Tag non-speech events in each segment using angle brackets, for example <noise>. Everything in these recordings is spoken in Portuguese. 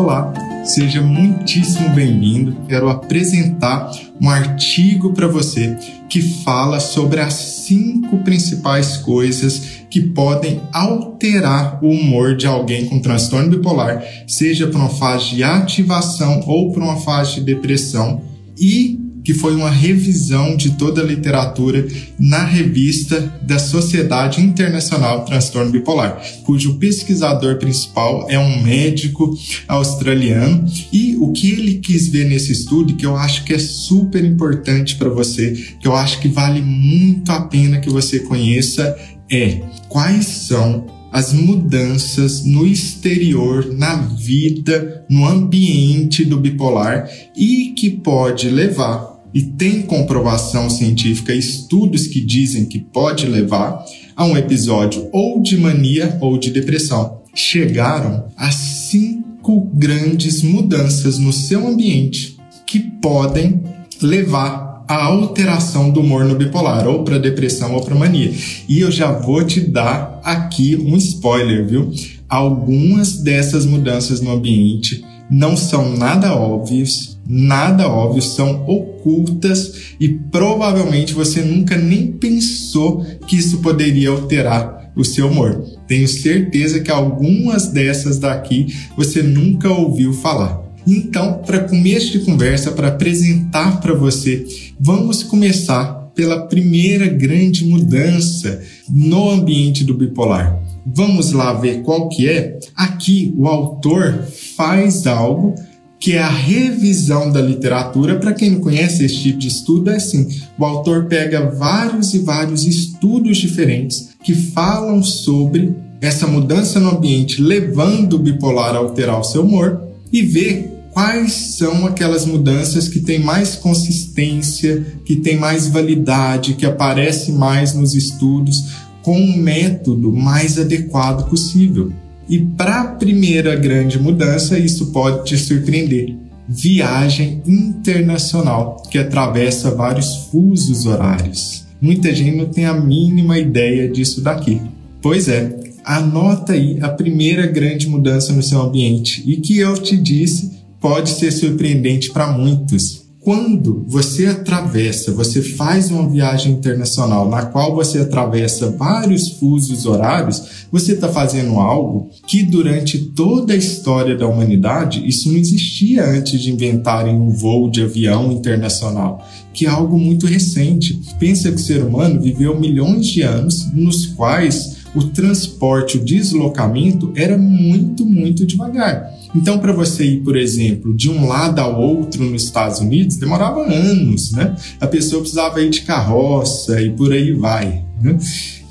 Olá, Seja muitíssimo bem-vindo. Quero apresentar um artigo para você que fala sobre as cinco principais coisas que podem alterar o humor de alguém com transtorno bipolar, seja por uma fase de ativação ou por uma fase de depressão, e que foi uma revisão de toda a literatura na revista da Sociedade Internacional de Transtorno Bipolar, cujo pesquisador principal é um médico australiano. E o que ele quis ver nesse estudo, que eu acho que é super importante para você, que eu acho que vale muito a pena que você conheça, é quais são as mudanças no exterior, na vida, no ambiente do bipolar e que pode levar e tem comprovação científica, estudos que dizem que pode levar a um episódio ou de mania ou de depressão. Chegaram a cinco grandes mudanças no seu ambiente que podem levar à alteração do humor no bipolar, ou para depressão ou para mania. E eu já vou te dar aqui um spoiler, viu? Algumas dessas mudanças no ambiente não são nada óbvias, nada óbvio, são ocultas e provavelmente você nunca nem pensou que isso poderia alterar o seu humor. Tenho certeza que algumas dessas daqui você nunca ouviu falar. Então, para começo de conversa, para apresentar para você, vamos começar pela primeira grande mudança no ambiente do bipolar. Vamos lá ver qual que é? Aqui o autor faz algo que é a revisão da literatura. Para quem não conhece esse tipo de estudo, é assim: o autor pega vários e vários estudos diferentes que falam sobre essa mudança no ambiente, levando o bipolar a alterar o seu humor, e vê quais são aquelas mudanças que têm mais consistência, que têm mais validade, que aparece mais nos estudos, com um método mais adequado possível. E para a primeira grande mudança, isso pode te surpreender. Viagem internacional, que atravessa vários fusos horários. Muita gente não tem a mínima ideia disso daqui. Pois é, anota aí a primeira grande mudança no seu ambiente e que eu te disse pode ser surpreendente para muitos. Quando você atravessa, você faz uma viagem internacional na qual você atravessa vários fusos horários, você está fazendo algo que durante toda a história da humanidade isso não existia antes de inventarem um voo de avião internacional, que é algo muito recente. Pensa que o ser humano viveu milhões de anos nos quais o transporte, o deslocamento era muito, muito devagar. Então, para você ir, por exemplo, de um lado ao outro nos Estados Unidos, demorava anos, né? A pessoa precisava ir de carroça e por aí vai. Né?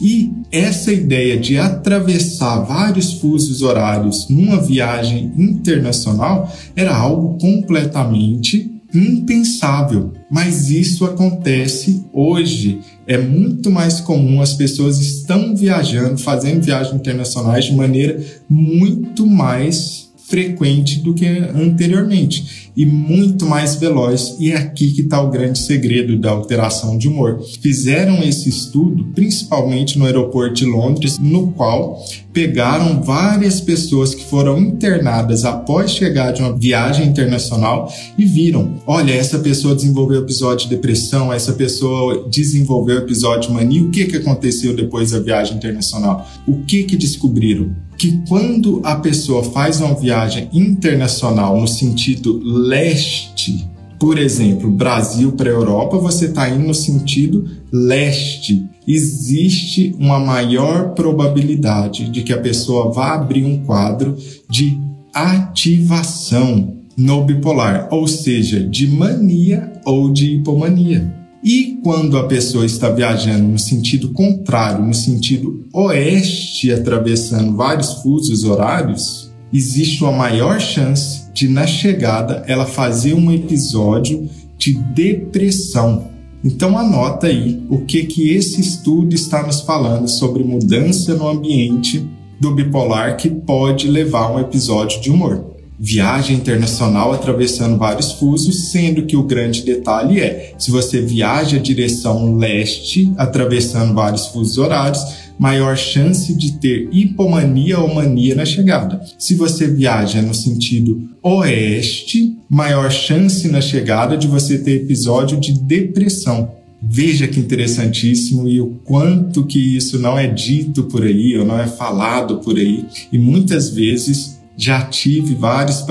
E essa ideia de atravessar vários fusos horários numa viagem internacional era algo completamente impensável, mas isso acontece hoje. É muito mais comum, as pessoas estão viajando, fazendo viagens internacionais de maneira muito mais frequente do que anteriormente e muito mais veloz. E é aqui que está o grande segredo da alteração de humor. Fizeram esse estudo principalmente no aeroporto de Londres, no qual pegaram várias pessoas que foram internadas após chegar de uma viagem internacional e viram: olha, essa pessoa desenvolveu episódio de depressão, essa pessoa desenvolveu episódio de mania. O que, que aconteceu depois da viagem internacional? O que, que descobriram? Que quando a pessoa faz uma viagem internacional no sentido leste, por exemplo, Brasil para Europa, você está indo no sentido leste. Existe uma maior probabilidade de que a pessoa vá abrir um quadro de ativação no bipolar, ou seja, de mania ou de hipomania. E quando a pessoa está viajando no sentido contrário, no sentido oeste, atravessando vários fusos horários, existe uma maior chance de, na chegada, ela fazer um episódio de depressão. Então anota aí o que que esse estudo está nos falando sobre mudança no ambiente do bipolar que pode levar a um episódio de humor viagem internacional atravessando vários fusos, sendo que o grande detalhe é: se você viaja direção leste, atravessando vários fusos horários, maior chance de ter hipomania ou mania na chegada. Se você viaja no sentido oeste, maior chance na chegada de você ter episódio de depressão. Veja que interessantíssimo e o quanto que isso não é dito por aí ou não é falado por aí. E muitas vezes já tive vários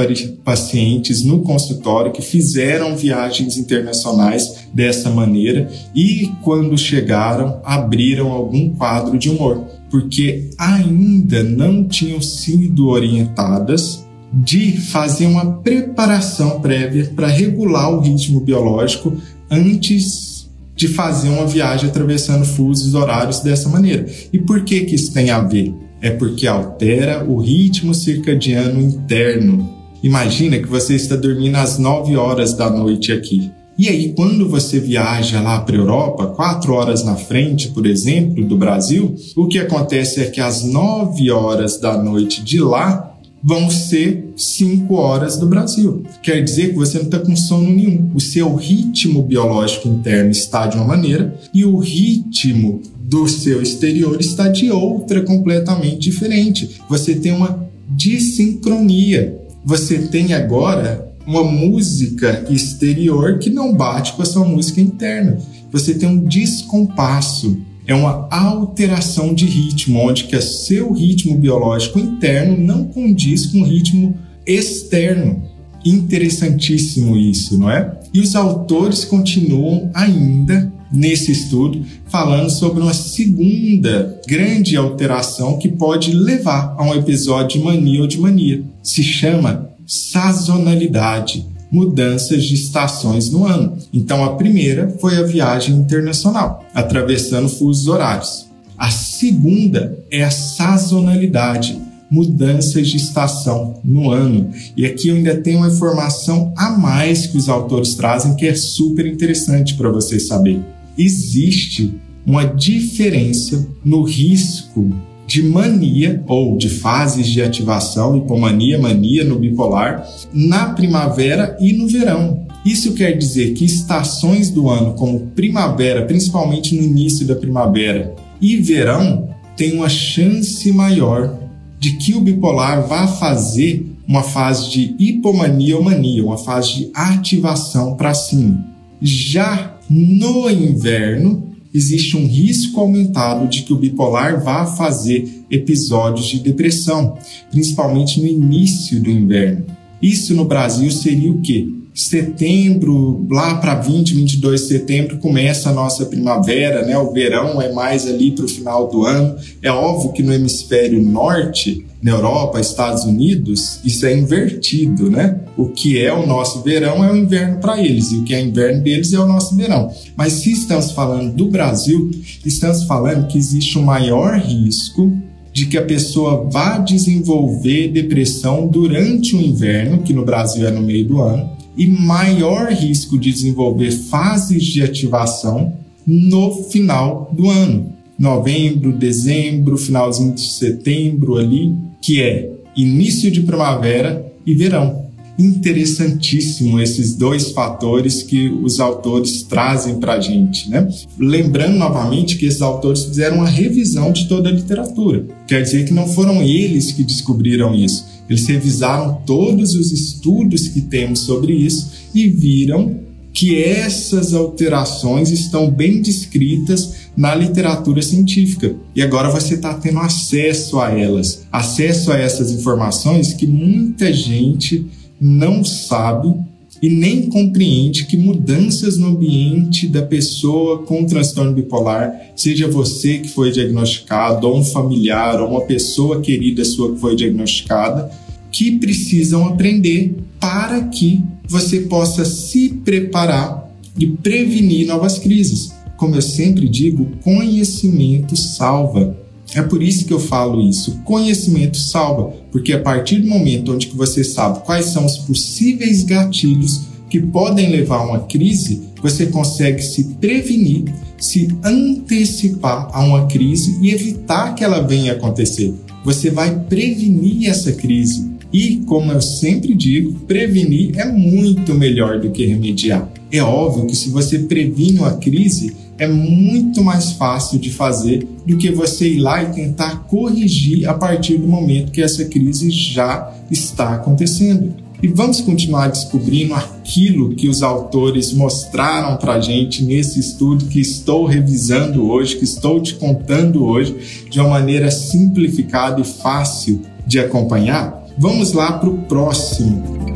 pacientes no consultório que fizeram viagens internacionais dessa maneira e, quando chegaram, abriram algum quadro de humor, porque ainda não tinham sido orientadas de fazer uma preparação prévia para regular o ritmo biológico antes de fazer uma viagem atravessando fusos horários dessa maneira. E por que que isso tem a ver? É porque altera o ritmo circadiano interno. Imagina que você está dormindo às 9 horas da noite aqui. E aí, quando você viaja lá para a Europa, quatro horas na frente, por exemplo, do Brasil, o que acontece é que às 9 horas da noite de lá vão ser 5 horas do Brasil. Quer dizer que você não está com sono nenhum. O seu ritmo biológico interno está de uma maneira e o ritmo do seu exterior está de outra completamente diferente. Você tem uma dissincronia. Você tem agora uma música exterior que não bate com a sua música interna. Você tem um descompasso. É uma alteração de ritmo, onde que o seu ritmo biológico interno não condiz com o ritmo externo. Interessantíssimo isso, não é? E os autores continuam ainda nesse estudo falando sobre uma segunda grande alteração que pode levar a um episódio de mania ou de mania. Se chama sazonalidade, mudanças de estações no ano. Então a primeira foi a viagem internacional, atravessando fusos horários. A segunda é a sazonalidade, mudanças de estação no ano. E aqui eu ainda tenho uma informação a mais que os autores trazem que é super interessante para vocês saberem existe uma diferença no risco de mania ou de fases de ativação, hipomania, mania no bipolar, na primavera e no verão. Isso quer dizer que estações do ano, como primavera, principalmente no início da primavera, e verão, tem uma chance maior de que o bipolar vá fazer uma fase de hipomania ou mania, uma fase de ativação para cima. Já no inverno, existe um risco aumentado de que o bipolar vá fazer episódios de depressão, principalmente no início do inverno. Isso no Brasil seria o quê? setembro, lá para 20, 22 de setembro, começa a nossa primavera, né? O verão é mais ali para o final do ano. É óbvio que no hemisfério norte, na Europa, Estados Unidos, isso é invertido, né? O que é o nosso verão é o inverno para eles, e o que é inverno deles é o nosso verão. Mas se estamos falando do Brasil, estamos falando que existe um maior risco de que a pessoa vá desenvolver depressão durante o inverno, que no Brasil é no meio do ano, e maior risco de desenvolver fases de ativação no final do ano. Novembro, dezembro, finalzinho de setembro ali, que é início de primavera e verão. Interessantíssimo esses dois fatores que os autores trazem para a gente, né? Lembrando novamente que esses autores fizeram uma revisão de toda a literatura. Quer dizer que não foram eles que descobriram isso eles revisaram todos os estudos que temos sobre isso e viram que essas alterações estão bem descritas na literatura científica. E agora você está tendo acesso a elas, acesso a essas informações que muita gente não sabe e nem compreende que mudanças no ambiente da pessoa com transtorno bipolar, seja você que foi diagnosticado, ou um familiar, ou uma pessoa querida sua que foi diagnosticada, que precisam aprender para que você possa se preparar e prevenir novas crises. Como eu sempre digo, conhecimento salva. É por isso que eu falo isso. Conhecimento salva, porque a partir do momento onde você sabe quais são os possíveis gatilhos que podem levar a uma crise, você consegue se prevenir, se antecipar a uma crise e evitar que ela venha acontecer. Você vai prevenir essa crise. E, como eu sempre digo, prevenir é muito melhor do que remediar. É óbvio que se você previne uma crise, é muito mais fácil de fazer do que você ir lá e tentar corrigir a partir do momento que essa crise já está acontecendo. E vamos continuar descobrindo aquilo que os autores mostraram para gente nesse estudo que estou revisando hoje, que estou te contando hoje, de uma maneira simplificada e fácil de acompanhar? Vamos lá para o próximo.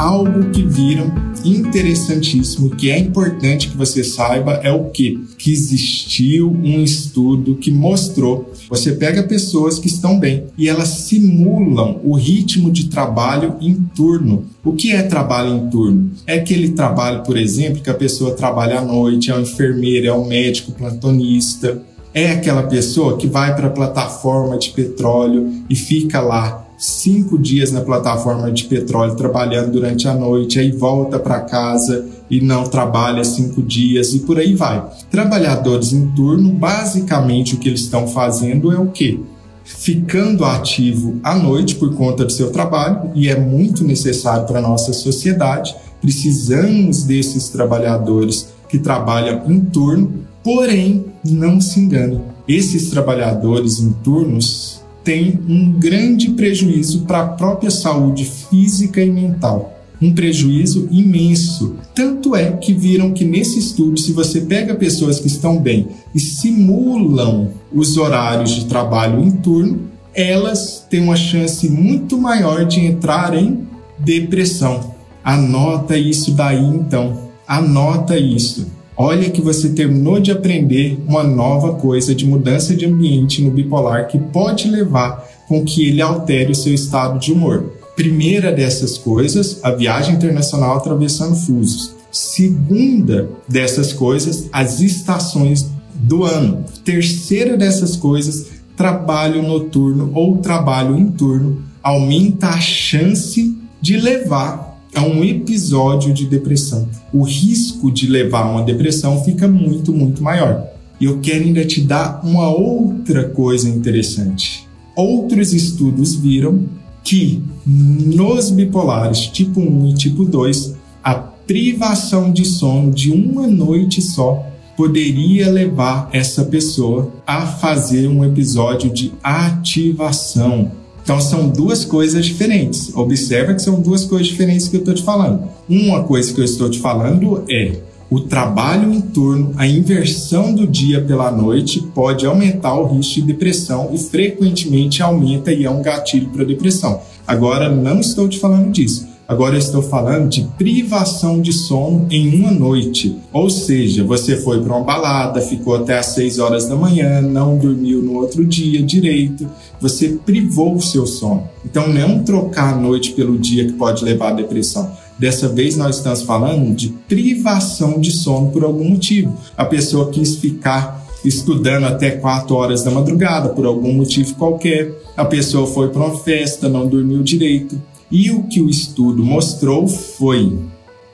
Algo que viram interessantíssimo, que é importante que você saiba é o que? Que existiu um estudo que mostrou, você pega pessoas que estão bem e elas simulam o ritmo de trabalho em turno. O que é trabalho em turno? É aquele trabalho, por exemplo, que a pessoa trabalha à noite, é um enfermeiro, é um médico plantonista, é aquela pessoa que vai para a plataforma de petróleo e fica lá cinco dias na plataforma de petróleo trabalhando durante a noite, aí volta para casa e não trabalha cinco dias e por aí vai. Trabalhadores em turno, basicamente o que eles estão fazendo é o quê? Ficando ativo à noite por conta do seu trabalho, e é muito necessário para a nossa sociedade. Precisamos desses trabalhadores que trabalham em turno, porém, não se engane, esses trabalhadores em turnos tem um grande prejuízo para a própria saúde física e mental. Um prejuízo imenso. Tanto é que viram que nesse estudo, se você pega pessoas que estão bem e simulam os horários de trabalho em turno, elas têm uma chance muito maior de entrar em depressão. Anota isso daí então. Anota isso. Olha que você terminou de aprender uma nova coisa de mudança de ambiente no bipolar que pode levar com que ele altere o seu estado de humor. Primeira dessas coisas, a viagem internacional atravessando fusos. Segunda dessas coisas, as estações do ano. Terceira dessas coisas, trabalho noturno ou trabalho em turno aumenta a chance de levar a um episódio de depressão. O risco de levar uma depressão fica muito, muito maior. E eu quero ainda te dar uma outra coisa interessante. Outros estudos viram que nos bipolares tipo 1 e tipo 2, a privação de sono de uma noite só poderia levar essa pessoa a fazer um episódio de ativação, então são duas coisas diferentes. Observa que são duas coisas diferentes que eu estou te falando. Uma coisa que eu estou te falando é o trabalho em turno, a inversão do dia pela noite pode aumentar o risco de depressão e frequentemente aumenta e é um gatilho para depressão. Agora não estou te falando disso. Agora eu estou falando de privação de sono em uma noite. Ou seja, você foi para uma balada, ficou até às 6 horas da manhã, não dormiu no outro dia direito, você privou o seu sono. Então não trocar a noite pelo dia que pode levar à depressão. Dessa vez nós estamos falando de privação de sono por algum motivo. A pessoa quis ficar estudando até 4 horas da madrugada por algum motivo qualquer. A pessoa foi para uma festa, não dormiu direito. E o que o estudo mostrou foi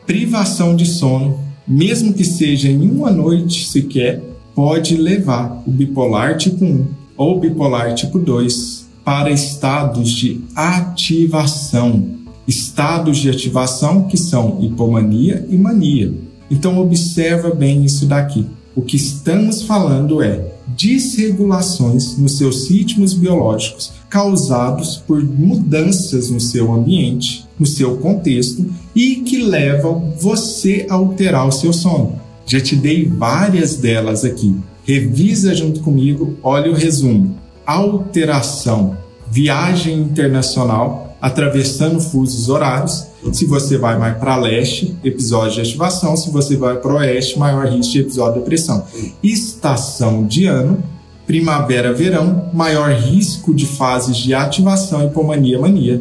privação de sono, mesmo que seja em uma noite sequer, pode levar o bipolar tipo 1 ou bipolar tipo 2 para estados de ativação. Estados de ativação que são hipomania e mania. Então observa bem isso daqui. O que estamos falando é desregulações nos seus ritmos biológicos causados por mudanças no seu ambiente, no seu contexto e que levam você a alterar o seu sono. Já te dei várias delas aqui. Revisa junto comigo, olha o resumo. Alteração, viagem internacional atravessando fusos horários. Se você vai mais para leste, episódio de ativação. Se você vai para oeste, maior risco de episódio de depressão. Estação de ano, primavera, verão, maior risco de fases de ativação, hipomania, mania.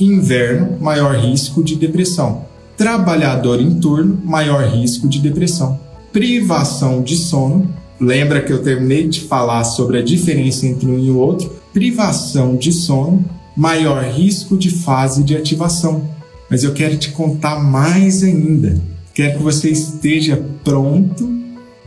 Inverno, maior risco de depressão. Trabalhador em turno, maior risco de depressão. Privação de sono, lembra que eu terminei de falar sobre a diferença entre um e o outro? Privação de sono, maior risco de fase de ativação. Mas eu quero te contar mais ainda. Quero que você esteja pronto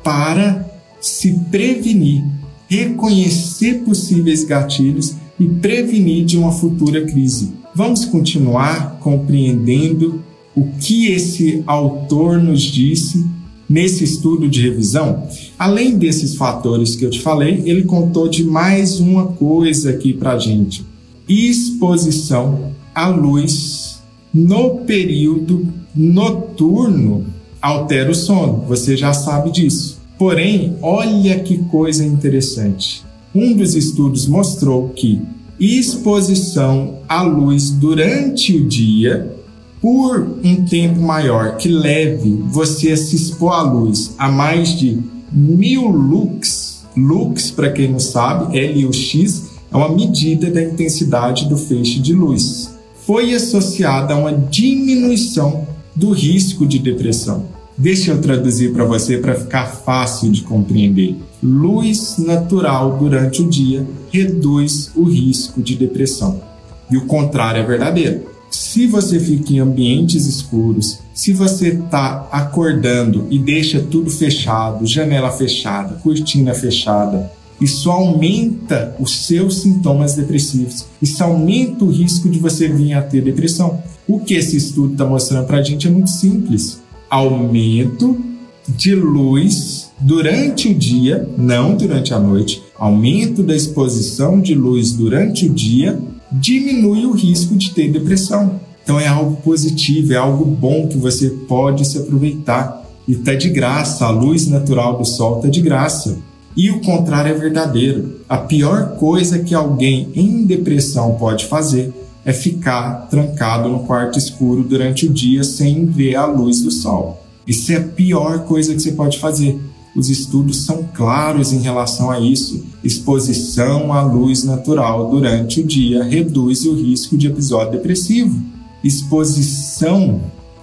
para se prevenir, reconhecer possíveis gatilhos e prevenir de uma futura crise. Vamos continuar compreendendo o que esse autor nos disse nesse estudo de revisão. Além desses fatores que eu te falei, ele contou de mais uma coisa aqui para gente exposição à luz no período noturno altera o sono. Você já sabe disso. Porém, olha que coisa interessante. Um dos estudos mostrou que exposição à luz durante o dia por um tempo maior que leve você a se expor à luz a mais de mil lux, lux para quem não sabe, L-U-X, é uma medida da intensidade do feixe de luz. Foi associada a uma diminuição do risco de depressão. Deixa eu traduzir para você para ficar fácil de compreender. Luz natural durante o dia reduz o risco de depressão. E o contrário é verdadeiro. Se você fica em ambientes escuros, se você está acordando e deixa tudo fechado, janela fechada, cortina fechada, isso aumenta os seus sintomas depressivos. Isso aumenta o risco de você vir a ter depressão. O que esse estudo está mostrando para a gente é muito simples: aumento de luz durante o dia, não durante a noite. Aumento da exposição de luz durante o dia diminui o risco de ter depressão. Então é algo positivo, é algo bom que você pode se aproveitar. E está de graça, a luz natural do sol está de graça. E o contrário é verdadeiro. A pior coisa que alguém em depressão pode fazer é ficar trancado no quarto escuro durante o dia sem ver a luz do sol. Isso é a pior coisa que você pode fazer. Os estudos são claros em relação a isso. Exposição à luz natural durante o dia reduz o risco de episódio depressivo. Exposição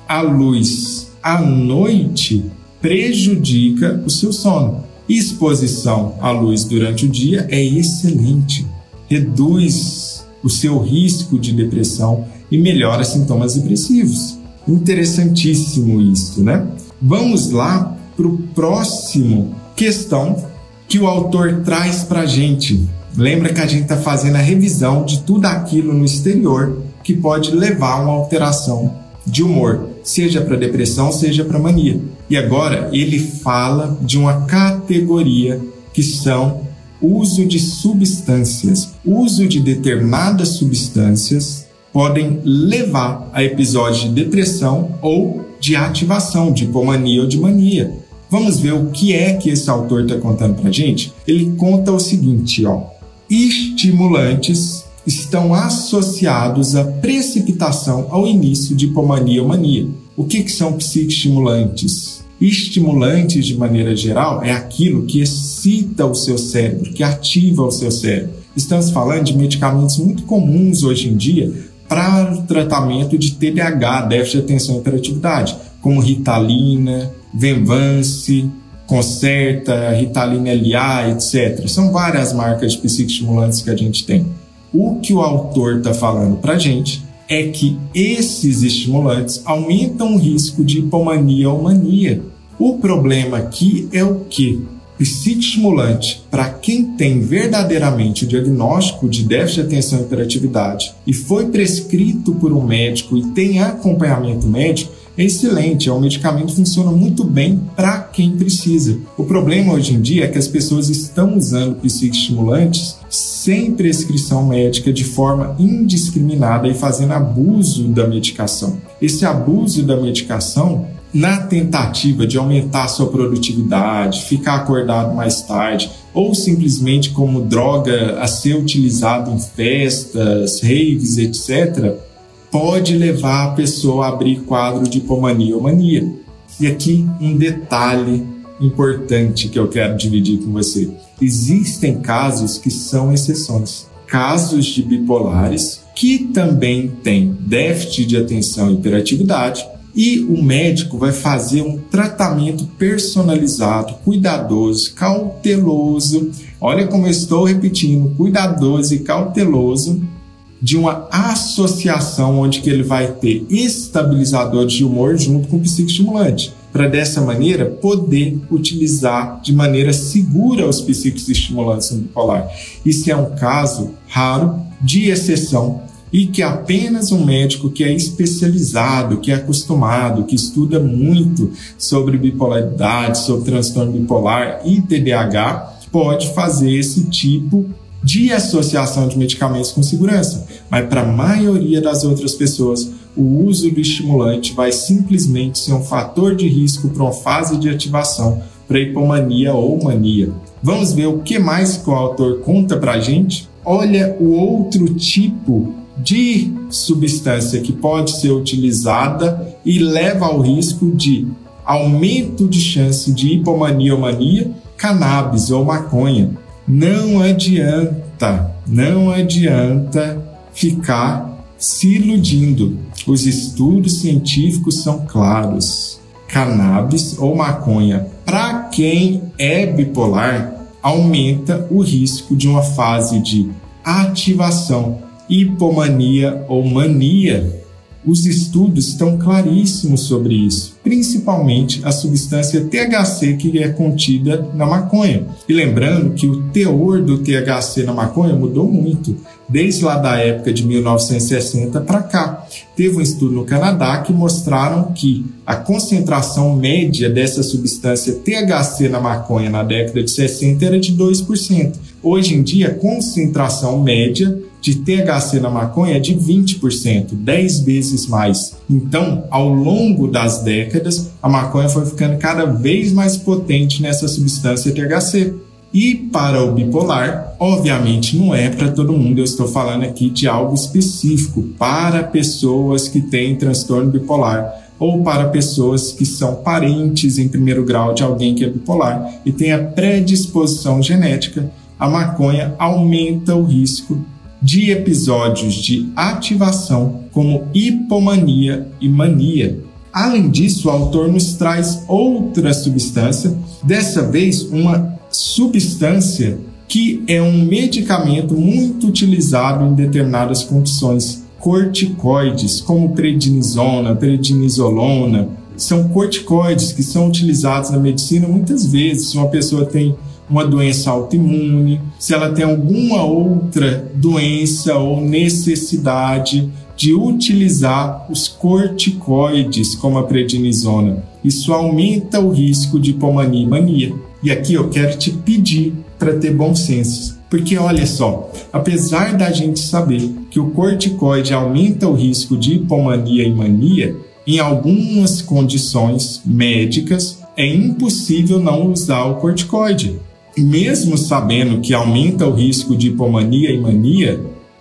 à luz à noite prejudica o seu sono. Exposição à luz durante o dia é excelente, reduz o seu risco de depressão e melhora sintomas depressivos. Interessantíssimo isso, né? Vamos lá para o próximo questão que o autor traz para a gente. Lembra que a gente está fazendo a revisão de tudo aquilo no exterior que pode levar a uma alteração de humor, seja para depressão, seja para mania. E agora ele fala de uma categoria que são uso de substâncias. Uso de determinadas substâncias podem levar a episódios de depressão ou de ativação, de hipomania ou de mania. Vamos ver o que é que esse autor está contando para gente? Ele conta o seguinte, ó. Estimulantes estão associados à precipitação ao início de hipomania ou mania. O que, que são psicoestimulantes? Estimulantes, de maneira geral, é aquilo que excita o seu cérebro, que ativa o seu cérebro. Estamos falando de medicamentos muito comuns hoje em dia para o tratamento de TDAH, déficit de atenção e hiperatividade, como Ritalina, Venvance, Concerta, Ritalina LA, etc. São várias marcas de psicoestimulantes que a gente tem. O que o autor está falando para a gente é que esses estimulantes aumentam o risco de hipomania ou mania. O problema aqui é o que? Psicoestimulante, para quem tem verdadeiramente o diagnóstico de déficit de atenção e hiperatividade e foi prescrito por um médico e tem acompanhamento médico, é excelente, é um medicamento que funciona muito bem para quem precisa. O problema hoje em dia é que as pessoas estão usando psicoestimulantes sem prescrição médica de forma indiscriminada e fazendo abuso da medicação. Esse abuso da medicação na tentativa de aumentar sua produtividade, ficar acordado mais tarde, ou simplesmente como droga a ser utilizado em festas, raves, etc., pode levar a pessoa a abrir quadro de hipomania ou mania. E aqui um detalhe importante que eu quero dividir com você. Existem casos que são exceções. Casos de bipolares que também têm déficit de atenção e hiperatividade, e o médico vai fazer um tratamento personalizado, cuidadoso, cauteloso. Olha como eu estou repetindo, cuidadoso e cauteloso de uma associação onde que ele vai ter estabilizadores de humor junto com psicoestimulante, para dessa maneira poder utilizar de maneira segura os psicoestimulantes bipolar. Isso é um caso raro, de exceção, e que apenas um médico que é especializado, que é acostumado, que estuda muito sobre bipolaridade, sobre transtorno bipolar e TDAH, pode fazer esse tipo de associação de medicamentos com segurança. Mas para a maioria das outras pessoas, o uso do estimulante vai simplesmente ser um fator de risco para uma fase de ativação para hipomania ou mania. Vamos ver o que mais que o autor conta para a gente? Olha o outro tipo de substância que pode ser utilizada e leva ao risco de aumento de chance de hipomania ou mania, cannabis ou maconha. Não adianta, não adianta ficar se iludindo. Os estudos científicos são claros. Cannabis ou maconha, para quem é bipolar, aumenta o risco de uma fase de ativação hipomania ou mania. Os estudos estão claríssimos sobre isso, principalmente a substância THC que é contida na maconha. E lembrando que o teor do THC na maconha mudou muito, desde lá da época de 1960 para cá. Teve um estudo no Canadá que mostraram que a concentração média dessa substância THC na maconha na década de 60 era de 2%. Hoje em dia, a concentração média de THC na maconha é de 20%, 10 vezes mais. Então, ao longo das décadas, a maconha foi ficando cada vez mais potente nessa substância THC. E para o bipolar, obviamente não é para todo mundo, eu estou falando aqui de algo específico para pessoas que têm transtorno bipolar ou para pessoas que são parentes em primeiro grau de alguém que é bipolar e tem a predisposição genética, a maconha aumenta o risco de episódios de ativação, como hipomania e mania. Além disso, o autor nos traz outra substância, dessa vez uma substância que é um medicamento muito utilizado em determinadas condições, corticoides, como prednisona, prednisolona, são corticoides que são utilizados na medicina muitas vezes. Se uma pessoa tem uma doença autoimune, se ela tem alguma outra doença ou necessidade de utilizar os corticoides como a prednisona. Isso aumenta o risco de hipomania e mania. E aqui eu quero te pedir para ter bom senso. Porque olha só, apesar da gente saber que o corticoide aumenta o risco de hipomania e mania, em algumas condições médicas é impossível não usar o corticoide mesmo sabendo que aumenta o risco de hipomania e mania,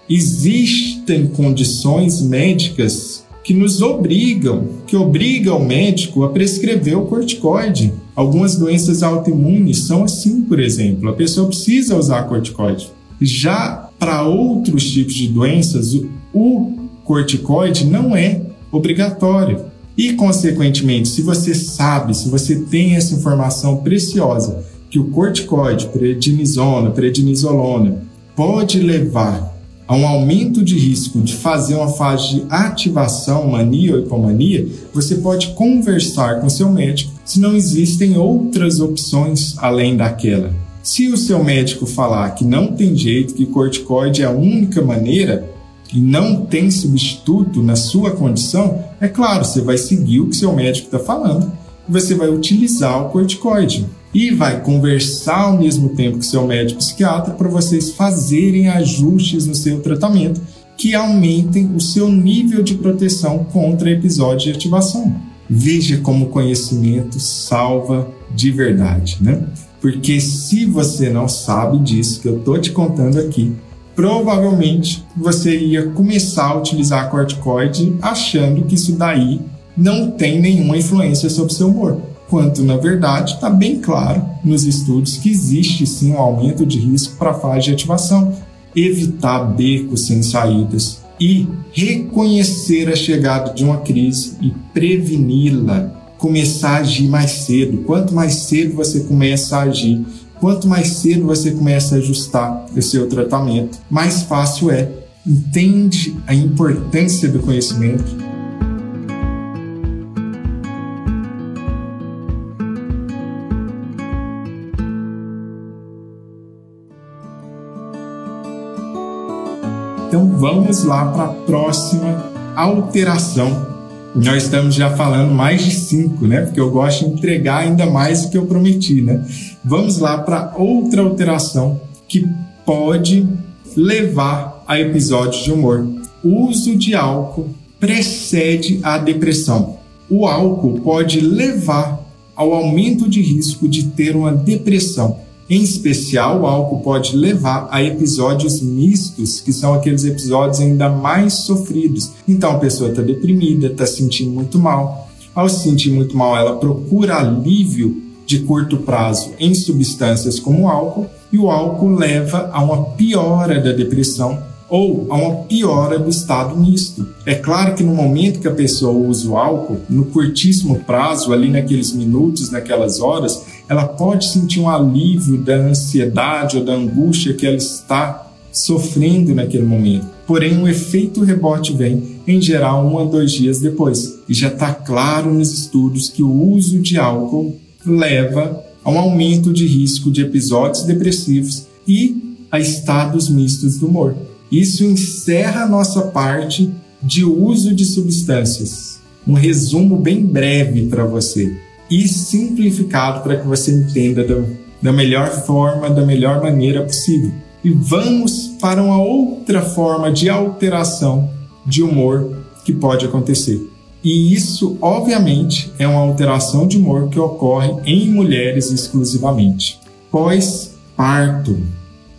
existem condições médicas que nos obrigam, que obrigam o médico a prescrever o corticoide. Algumas doenças autoimunes são assim, por exemplo, a pessoa precisa usar corticoide. Já para outros tipos de doenças, o corticoide não é obrigatório. E, consequentemente, se você sabe, se você tem essa informação preciosa que o corticoide, prednisona, prednisolona, pode levar a um aumento de risco de fazer uma fase de ativação, mania ou hipomania, você pode conversar com seu médico se não existem outras opções além daquela. Se o seu médico falar que não tem jeito, que corticoide é a única maneira e não tem substituto na sua condição, é claro, você vai seguir o que seu médico está falando e você vai utilizar o corticoide e vai conversar ao mesmo tempo com seu médico psiquiatra para vocês fazerem ajustes no seu tratamento que aumentem o seu nível de proteção contra episódio de ativação. Veja como o conhecimento salva de verdade, né? Porque se você não sabe disso que eu tô te contando aqui, provavelmente você ia começar a utilizar corticoide achando que isso daí não tem nenhuma influência sobre seu humor. Quanto, na verdade, está bem claro nos estudos que existe sim um aumento de risco para a fase de ativação. Evitar becos sem saídas e reconhecer a chegada de uma crise e preveni-la. Começar a agir mais cedo. Quanto mais cedo você começa a agir, quanto mais cedo você começa a ajustar o seu tratamento, mais fácil é. Entende a importância do conhecimento Então vamos lá para a próxima alteração. Nós estamos já falando mais de cinco, né? Porque eu gosto de entregar ainda mais do que eu prometi, né? Vamos lá para outra alteração que pode levar a episódios de humor. O uso de álcool precede a depressão. O álcool pode levar ao aumento de risco de ter uma depressão. Em especial, o álcool pode levar a episódios mistos, que são aqueles episódios ainda mais sofridos. Então a pessoa está deprimida, está se sentindo muito mal. Ao se sentir muito mal, ela procura alívio de curto prazo em substâncias como o álcool, e o álcool leva a uma piora da depressão ou a uma piora do estado misto. É claro que no momento que a pessoa usa o álcool, no curtíssimo prazo, ali naqueles minutos, naquelas horas, ela pode sentir um alívio da ansiedade ou da angústia que ela está sofrendo naquele momento. Porém, o efeito rebote vem, em geral, um a dois dias depois. E já está claro nos estudos que o uso de álcool leva a um aumento de risco de episódios depressivos e a estados mistos do humor. Isso encerra a nossa parte de uso de substâncias. Um resumo bem breve para você e simplificado para que você entenda da, da melhor forma, da melhor maneira possível. E vamos para uma outra forma de alteração de humor que pode acontecer. E isso, obviamente, é uma alteração de humor que ocorre em mulheres exclusivamente. Pós-parto,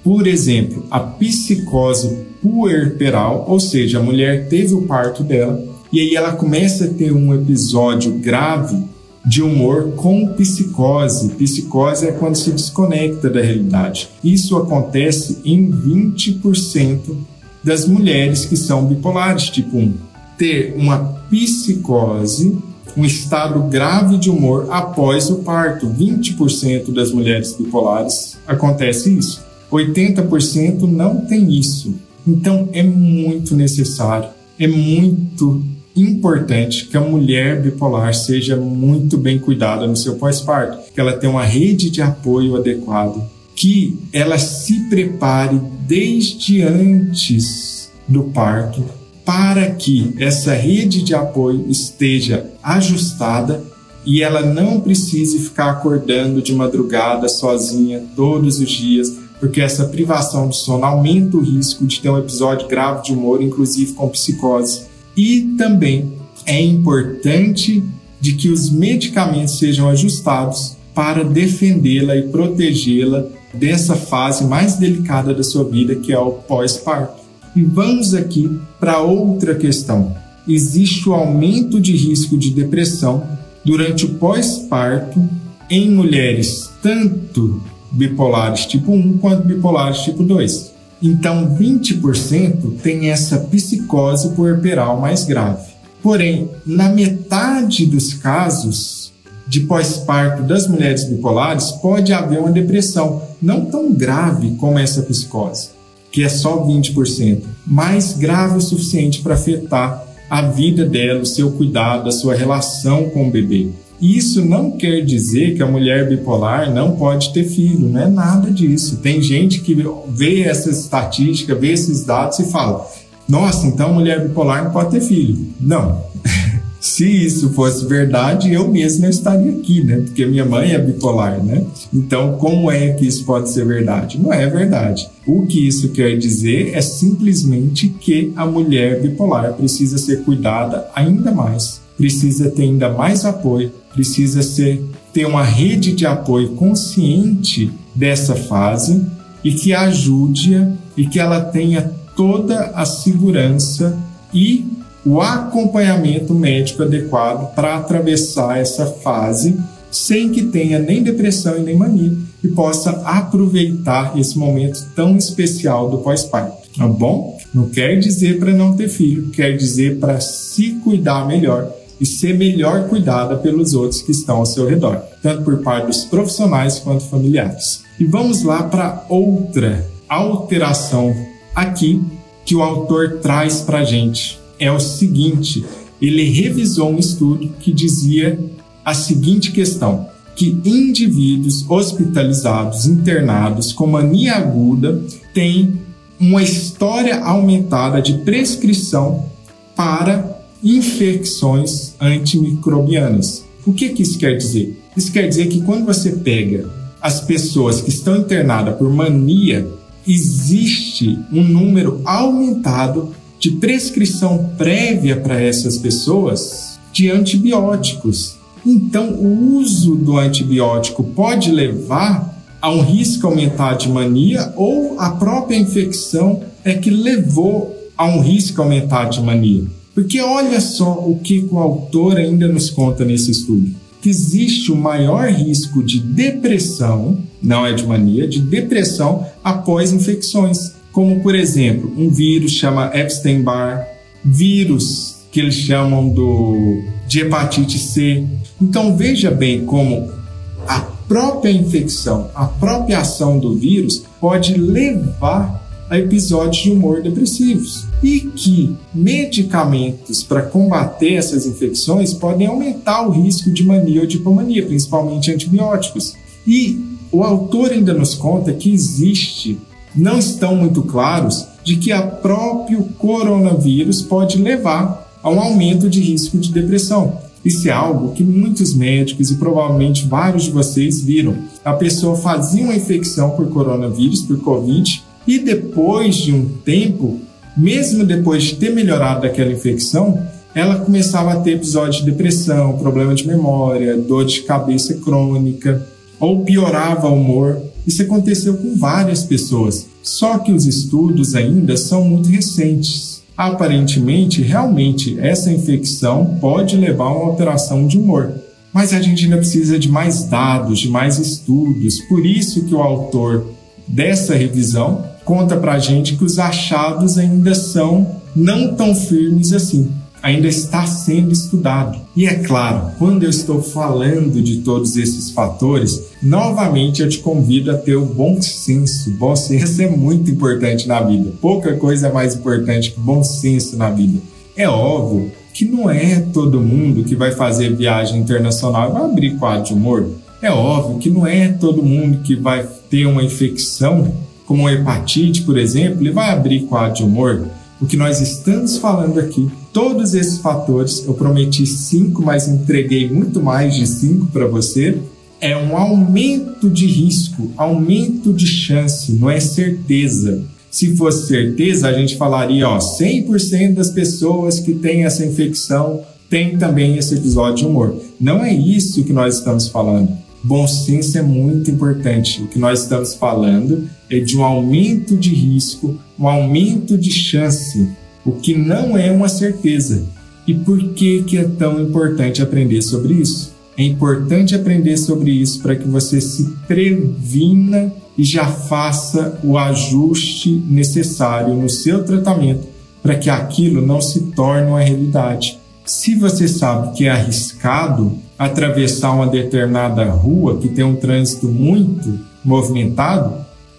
por exemplo, a psicose puerperal, ou seja, a mulher teve o parto dela e aí ela começa a ter um episódio grave de humor com psicose. Psicose é quando se desconecta da realidade. Isso acontece em 20% das mulheres que são bipolares tipo 1. Ter uma psicose, um estado grave de humor após o parto. 20% das mulheres bipolares acontece isso. 80% não tem isso. Então é muito necessário, é muito importante que a mulher bipolar seja muito bem cuidada no seu pós-parto, que ela tenha uma rede de apoio adequado, que ela se prepare desde antes do parto para que essa rede de apoio esteja ajustada e ela não precise ficar acordando de madrugada sozinha todos os dias porque essa privação de sono aumenta o risco de ter um episódio grave de humor, inclusive com psicose. E também é importante de que os medicamentos sejam ajustados para defendê-la e protegê-la dessa fase mais delicada da sua vida, que é o pós-parto. E vamos aqui para outra questão. Existe o aumento de risco de depressão durante o pós-parto em mulheres tanto bipolares tipo 1 quanto bipolares tipo 2. Então, 20% tem essa psicose puerperal mais grave. Porém, na metade dos casos de pós-parto das mulheres bipolares, pode haver uma depressão, não tão grave como essa psicose, que é só 20%, mas grave o suficiente para afetar a vida dela, o seu cuidado, a sua relação com o bebê. Isso não quer dizer que a mulher bipolar não pode ter filho, não é nada disso. Tem gente que vê essas estatísticas, vê esses dados e fala: nossa, então a mulher bipolar não pode ter filho. Não. <laughs> Se isso fosse verdade, eu mesmo não estaria aqui, né? Porque minha mãe é bipolar, né? Então, como é que isso pode ser verdade? Não é verdade. O que isso quer dizer é simplesmente que a mulher bipolar precisa ser cuidada ainda mais precisa ter ainda mais apoio, precisa ser, ter uma rede de apoio consciente dessa fase e que ajude-a e que ela tenha toda a segurança e o acompanhamento médico adequado para atravessar essa fase sem que tenha nem depressão e nem mania e possa aproveitar esse momento tão especial do pós-parto, tá bom? Não quer dizer para não ter filho, quer dizer para se cuidar melhor e ser melhor cuidada pelos outros que estão ao seu redor, tanto por parte dos profissionais quanto familiares. E vamos lá para outra alteração aqui que o autor traz para a gente. É o seguinte: ele revisou um estudo que dizia a seguinte questão: que indivíduos hospitalizados, internados com mania aguda têm uma história aumentada de prescrição para infecções antimicrobianas. O que, que isso quer dizer? Isso quer dizer que quando você pega as pessoas que estão internadas por mania, existe um número aumentado de prescrição prévia para essas pessoas de antibióticos. Então, o uso do antibiótico pode levar a um risco aumentar de mania ou a própria infecção é que levou a um risco aumentar de mania. Porque olha só o que o autor ainda nos conta nesse estudo. Que existe o maior risco de depressão, não é de mania, de depressão após infecções. Como, por exemplo, um vírus chama Epstein-Barr, vírus que eles chamam do, de hepatite C. Então veja bem como a própria infecção, a própria ação do vírus pode levar a episódios de humor depressivos e que medicamentos para combater essas infecções podem aumentar o risco de mania ou de hipomania, principalmente antibióticos. E o autor ainda nos conta que existe, não estão muito claros, de que a próprio coronavírus pode levar a um aumento de risco de depressão. Isso é algo que muitos médicos e provavelmente vários de vocês viram. A pessoa fazia uma infecção por coronavírus, por Covid, e depois de um tempo, mesmo depois de ter melhorado daquela infecção, ela começava a ter episódios de depressão, problema de memória, dor de cabeça crônica, ou piorava o humor. Isso aconteceu com várias pessoas, só que os estudos ainda são muito recentes aparentemente, realmente, essa infecção pode levar a uma alteração de humor. Mas a gente ainda precisa de mais dados, de mais estudos. Por isso que o autor dessa revisão conta para a gente que os achados ainda são não tão firmes assim ainda está sendo estudado. E é claro, quando eu estou falando de todos esses fatores, novamente eu te convido a ter o bom senso. Bom senso é muito importante na vida. Pouca coisa é mais importante que bom senso na vida. É óbvio que não é todo mundo que vai fazer viagem internacional e vai abrir quadro de humor. É óbvio que não é todo mundo que vai ter uma infecção, como hepatite, por exemplo, e vai abrir quadro de humor. O que nós estamos falando aqui todos esses fatores, eu prometi cinco, mas entreguei muito mais de cinco para você. É um aumento de risco, aumento de chance, não é certeza. Se fosse certeza, a gente falaria, ó, 100% das pessoas que têm essa infecção têm também esse episódio de humor. Não é isso que nós estamos falando. Bom senso é muito importante. O que nós estamos falando é de um aumento de risco, um aumento de chance o que não é uma certeza. E por que, que é tão importante aprender sobre isso? É importante aprender sobre isso para que você se previna e já faça o ajuste necessário no seu tratamento para que aquilo não se torne uma realidade. Se você sabe que é arriscado atravessar uma determinada rua que tem um trânsito muito movimentado,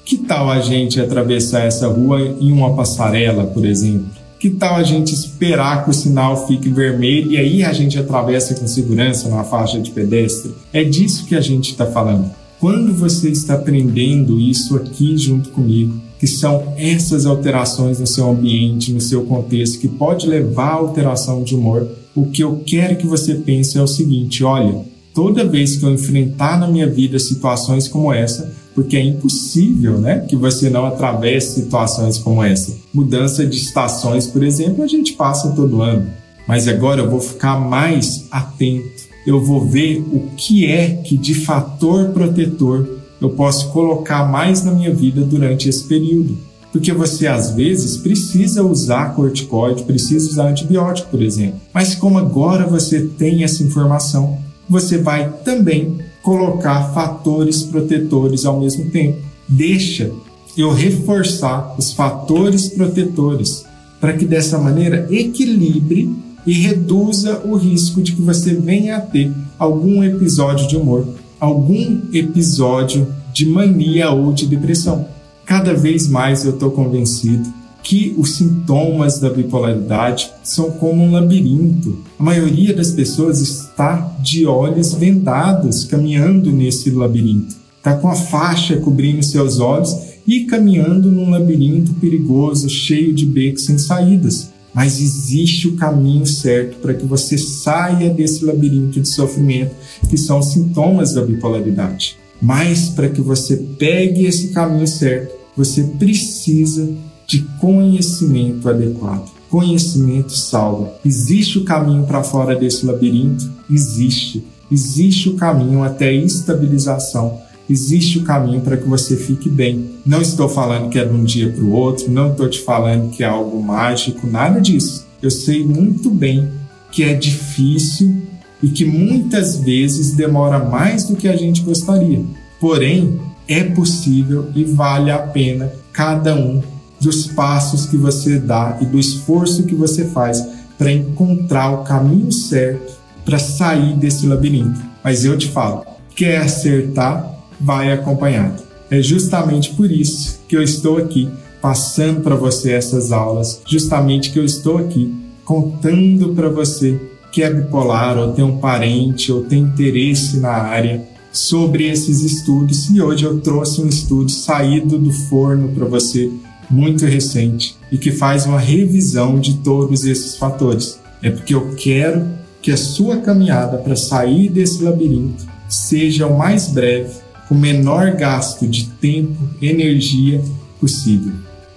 que tal a gente atravessar essa rua em uma passarela, por exemplo? Que tal a gente esperar que o sinal fique vermelho e aí a gente atravessa com segurança numa faixa de pedestre? É disso que a gente está falando. Quando você está aprendendo isso aqui junto comigo, que são essas alterações no seu ambiente, no seu contexto, que pode levar à alteração de humor, o que eu quero que você pense é o seguinte: olha, toda vez que eu enfrentar na minha vida situações como essa, porque é impossível, né, que você não atravesse situações como essa. Mudança de estações, por exemplo, a gente passa todo ano. mas agora eu vou ficar mais atento. Eu vou ver o que é que de fator protetor eu posso colocar mais na minha vida durante esse período. Porque você às vezes precisa usar corticoide, precisa usar antibiótico, por exemplo. Mas como agora você tem essa informação, você vai também colocar fatores protetores ao mesmo tempo. Deixa eu reforçar os fatores protetores para que dessa maneira equilibre e reduza o risco de que você venha a ter algum episódio de humor, algum episódio de mania ou de depressão. Cada vez mais eu estou convencido que os sintomas da bipolaridade são como um labirinto. A maioria das pessoas está de olhos vendados caminhando nesse labirinto. Está com a faixa cobrindo seus olhos e caminhando num labirinto perigoso, cheio de becos sem saídas. Mas existe o caminho certo para que você saia desse labirinto de sofrimento que são os sintomas da bipolaridade. Mas para que você pegue esse caminho certo, você precisa de conhecimento adequado. Conhecimento salva. Existe o caminho para fora desse labirinto? Existe. Existe o caminho até estabilização. Existe o caminho para que você fique bem. Não estou falando que é de um dia para o outro, não estou te falando que é algo mágico, nada disso. Eu sei muito bem que é difícil e que muitas vezes demora mais do que a gente gostaria. Porém, é possível e vale a pena cada um dos passos que você dá e do esforço que você faz para encontrar o caminho certo para sair desse labirinto. Mas eu te falo, quer acertar, vai acompanhado. É justamente por isso que eu estou aqui passando para você essas aulas, justamente que eu estou aqui contando para você que é bipolar ou tem um parente ou tem interesse na área sobre esses estudos e hoje eu trouxe um estudo saído do forno para você muito recente e que faz uma revisão de todos esses fatores. É porque eu quero que a sua caminhada para sair desse labirinto seja o mais breve, o menor gasto de tempo, energia possível.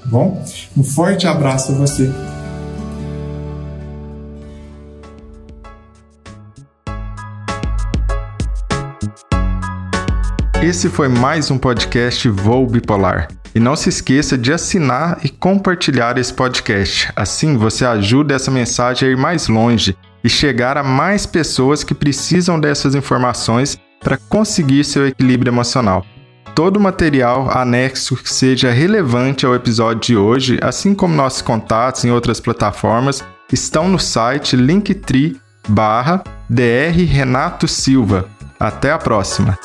Bom, um forte abraço a você. Esse foi mais um podcast Voo Bipolar. E não se esqueça de assinar e compartilhar esse podcast. Assim você ajuda essa mensagem a ir mais longe e chegar a mais pessoas que precisam dessas informações para conseguir seu equilíbrio emocional. Todo material anexo que seja relevante ao episódio de hoje, assim como nossos contatos em outras plataformas, estão no site linktree. Renato Silva. Até a próxima!